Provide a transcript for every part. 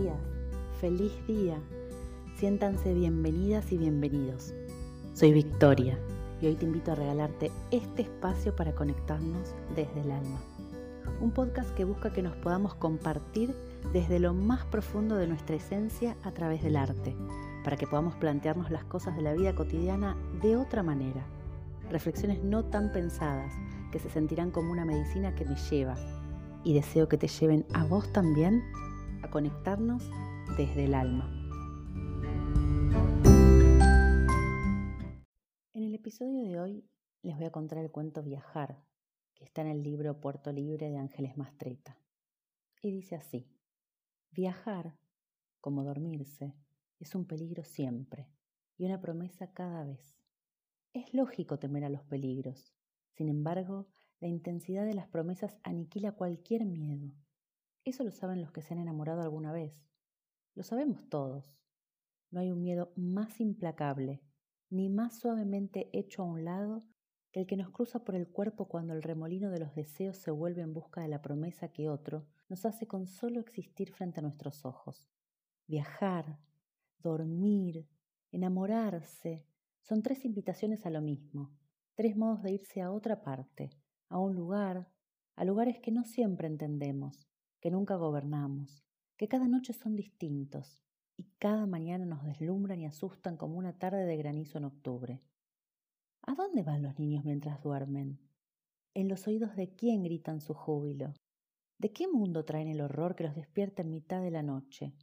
días, feliz día. Siéntanse bienvenidas y bienvenidos. Soy Victoria y hoy te invito a regalarte este espacio para conectarnos desde el alma. Un podcast que busca que nos podamos compartir desde lo más profundo de nuestra esencia a través del arte, para que podamos plantearnos las cosas de la vida cotidiana de otra manera. Reflexiones no tan pensadas que se sentirán como una medicina que me lleva y deseo que te lleven a vos también a conectarnos desde el alma. En el episodio de hoy les voy a contar el cuento Viajar, que está en el libro Puerto Libre de Ángeles Mastreta. Y dice así, viajar, como dormirse, es un peligro siempre y una promesa cada vez. Es lógico temer a los peligros, sin embargo, la intensidad de las promesas aniquila cualquier miedo. Eso lo saben los que se han enamorado alguna vez. Lo sabemos todos. No hay un miedo más implacable, ni más suavemente hecho a un lado que el que nos cruza por el cuerpo cuando el remolino de los deseos se vuelve en busca de la promesa que otro nos hace con solo existir frente a nuestros ojos. Viajar, dormir, enamorarse, son tres invitaciones a lo mismo, tres modos de irse a otra parte, a un lugar, a lugares que no siempre entendemos, que nunca gobernamos, que cada noche son distintos y cada mañana nos deslumbran y asustan como una tarde de granizo en octubre. ¿A dónde van los niños mientras duermen? ¿En los oídos de quién gritan su júbilo? ¿De qué mundo traen el horror que los despierta en mitad de la noche?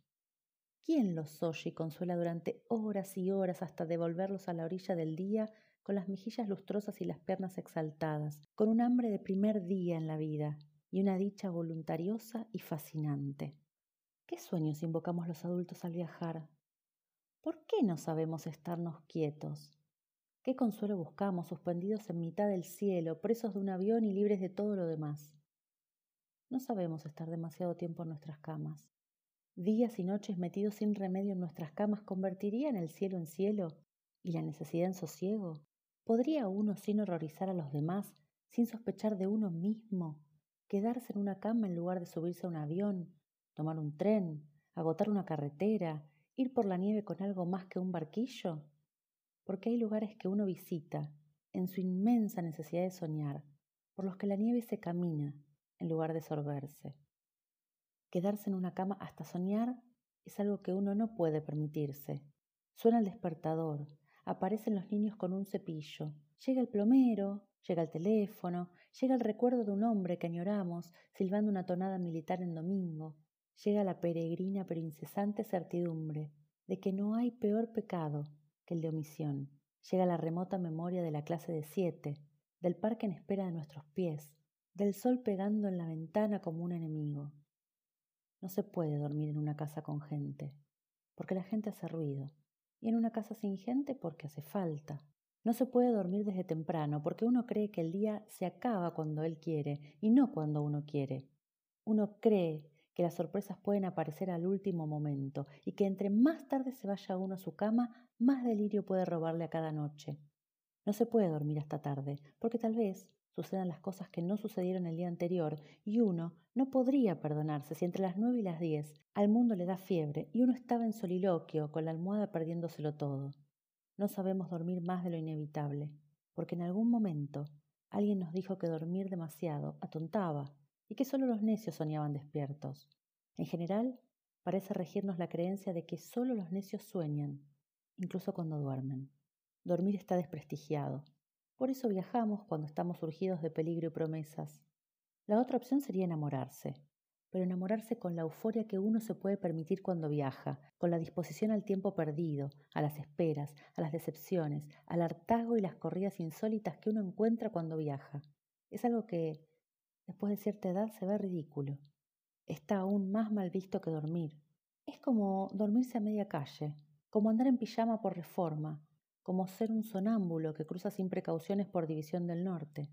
¿Quién los oye y consuela durante horas y horas hasta devolverlos a la orilla del día con las mejillas lustrosas y las piernas exaltadas, con un hambre de primer día en la vida y una dicha voluntariosa y fascinante. ¿Qué sueños invocamos los adultos al viajar? ¿Por qué no sabemos estarnos quietos? ¿Qué consuelo buscamos suspendidos en mitad del cielo, presos de un avión y libres de todo lo demás? No sabemos estar demasiado tiempo en nuestras camas. Días y noches metidos sin remedio en nuestras camas convertirían el cielo en cielo y la necesidad en sosiego. ¿Podría uno, sin horrorizar a los demás, sin sospechar de uno mismo, quedarse en una cama en lugar de subirse a un avión, tomar un tren, agotar una carretera, ir por la nieve con algo más que un barquillo? Porque hay lugares que uno visita, en su inmensa necesidad de soñar, por los que la nieve se camina en lugar de sorberse. Quedarse en una cama hasta soñar es algo que uno no puede permitirse. Suena el despertador, aparecen los niños con un cepillo. Llega el plomero, llega el teléfono, llega el recuerdo de un hombre que añoramos, silbando una tonada militar en domingo. Llega la peregrina pero incesante certidumbre de que no hay peor pecado que el de omisión. Llega la remota memoria de la clase de siete, del parque en espera de nuestros pies, del sol pegando en la ventana como un enemigo. No se puede dormir en una casa con gente, porque la gente hace ruido y en una casa sin gente porque hace falta. No se puede dormir desde temprano porque uno cree que el día se acaba cuando él quiere y no cuando uno quiere. Uno cree que las sorpresas pueden aparecer al último momento y que entre más tarde se vaya uno a su cama, más delirio puede robarle a cada noche. No se puede dormir hasta tarde, porque tal vez sucedan las cosas que no sucedieron el día anterior y uno no podría perdonarse si entre las nueve y las diez al mundo le da fiebre y uno estaba en soliloquio con la almohada perdiéndoselo todo. No sabemos dormir más de lo inevitable, porque en algún momento alguien nos dijo que dormir demasiado atontaba y que solo los necios soñaban despiertos. En general, parece regirnos la creencia de que solo los necios sueñan, incluso cuando duermen. Dormir está desprestigiado, por eso viajamos cuando estamos surgidos de peligro y promesas. La otra opción sería enamorarse, pero enamorarse con la euforia que uno se puede permitir cuando viaja, con la disposición al tiempo perdido, a las esperas, a las decepciones, al hartazgo y las corridas insólitas que uno encuentra cuando viaja. Es algo que, después de cierta edad, se ve ridículo. Está aún más mal visto que dormir. Es como dormirse a media calle, como andar en pijama por reforma, como ser un sonámbulo que cruza sin precauciones por división del norte.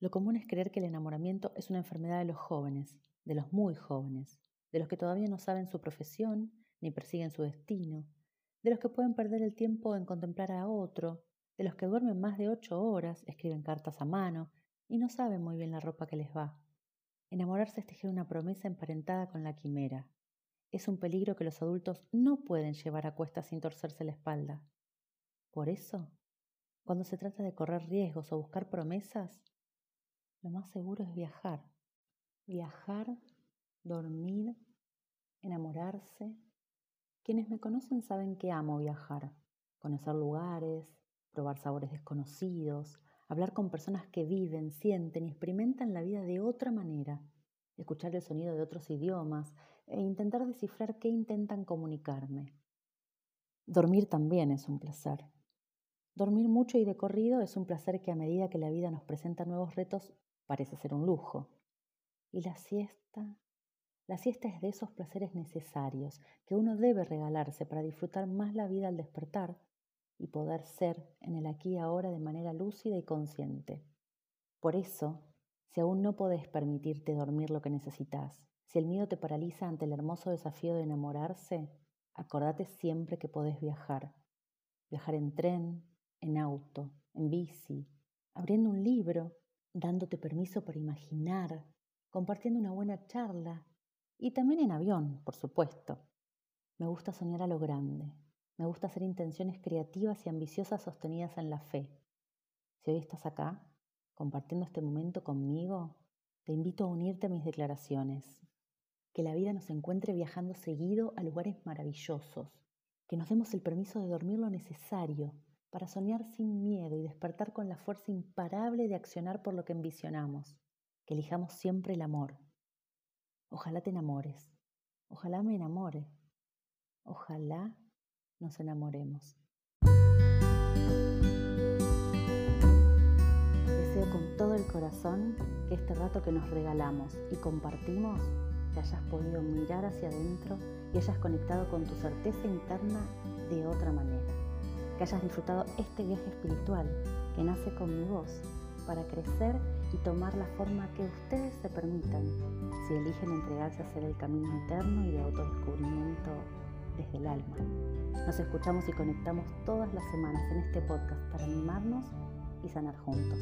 Lo común es creer que el enamoramiento es una enfermedad de los jóvenes, de los muy jóvenes, de los que todavía no saben su profesión ni persiguen su destino, de los que pueden perder el tiempo en contemplar a otro, de los que duermen más de ocho horas, escriben cartas a mano y no saben muy bien la ropa que les va. Enamorarse es tejer una promesa emparentada con la quimera. es un peligro que los adultos no pueden llevar a cuestas sin torcerse la espalda. Por eso, cuando se trata de correr riesgos o buscar promesas, lo más seguro es viajar. Viajar, dormir, enamorarse. Quienes me conocen saben que amo viajar, conocer lugares, probar sabores desconocidos, hablar con personas que viven, sienten y experimentan la vida de otra manera, escuchar el sonido de otros idiomas e intentar descifrar qué intentan comunicarme. Dormir también es un placer. Dormir mucho y de corrido es un placer que a medida que la vida nos presenta nuevos retos parece ser un lujo. Y la siesta, la siesta es de esos placeres necesarios que uno debe regalarse para disfrutar más la vida al despertar y poder ser en el aquí y ahora de manera lúcida y consciente. Por eso, si aún no podés permitirte dormir lo que necesitas, si el miedo te paraliza ante el hermoso desafío de enamorarse, acordate siempre que podés viajar. Viajar en tren, en auto, en bici, abriendo un libro, dándote permiso para imaginar, compartiendo una buena charla y también en avión, por supuesto. Me gusta soñar a lo grande, me gusta hacer intenciones creativas y ambiciosas sostenidas en la fe. Si hoy estás acá, compartiendo este momento conmigo, te invito a unirte a mis declaraciones. Que la vida nos encuentre viajando seguido a lugares maravillosos. Que nos demos el permiso de dormir lo necesario para soñar sin miedo y despertar con la fuerza imparable de accionar por lo que envisionamos. Que elijamos siempre el amor. Ojalá te enamores. Ojalá me enamore. Ojalá nos enamoremos. Deseo con todo el corazón que este rato que nos regalamos y compartimos te hayas podido mirar hacia adentro y hayas conectado con tu certeza interna de otra manera. Que hayas disfrutado este viaje espiritual que nace con mi voz para crecer y tomar la forma que ustedes se permitan si eligen entregarse a hacer el camino eterno y de autodescubrimiento desde el alma. Nos escuchamos y conectamos todas las semanas en este podcast para animarnos y sanar juntos.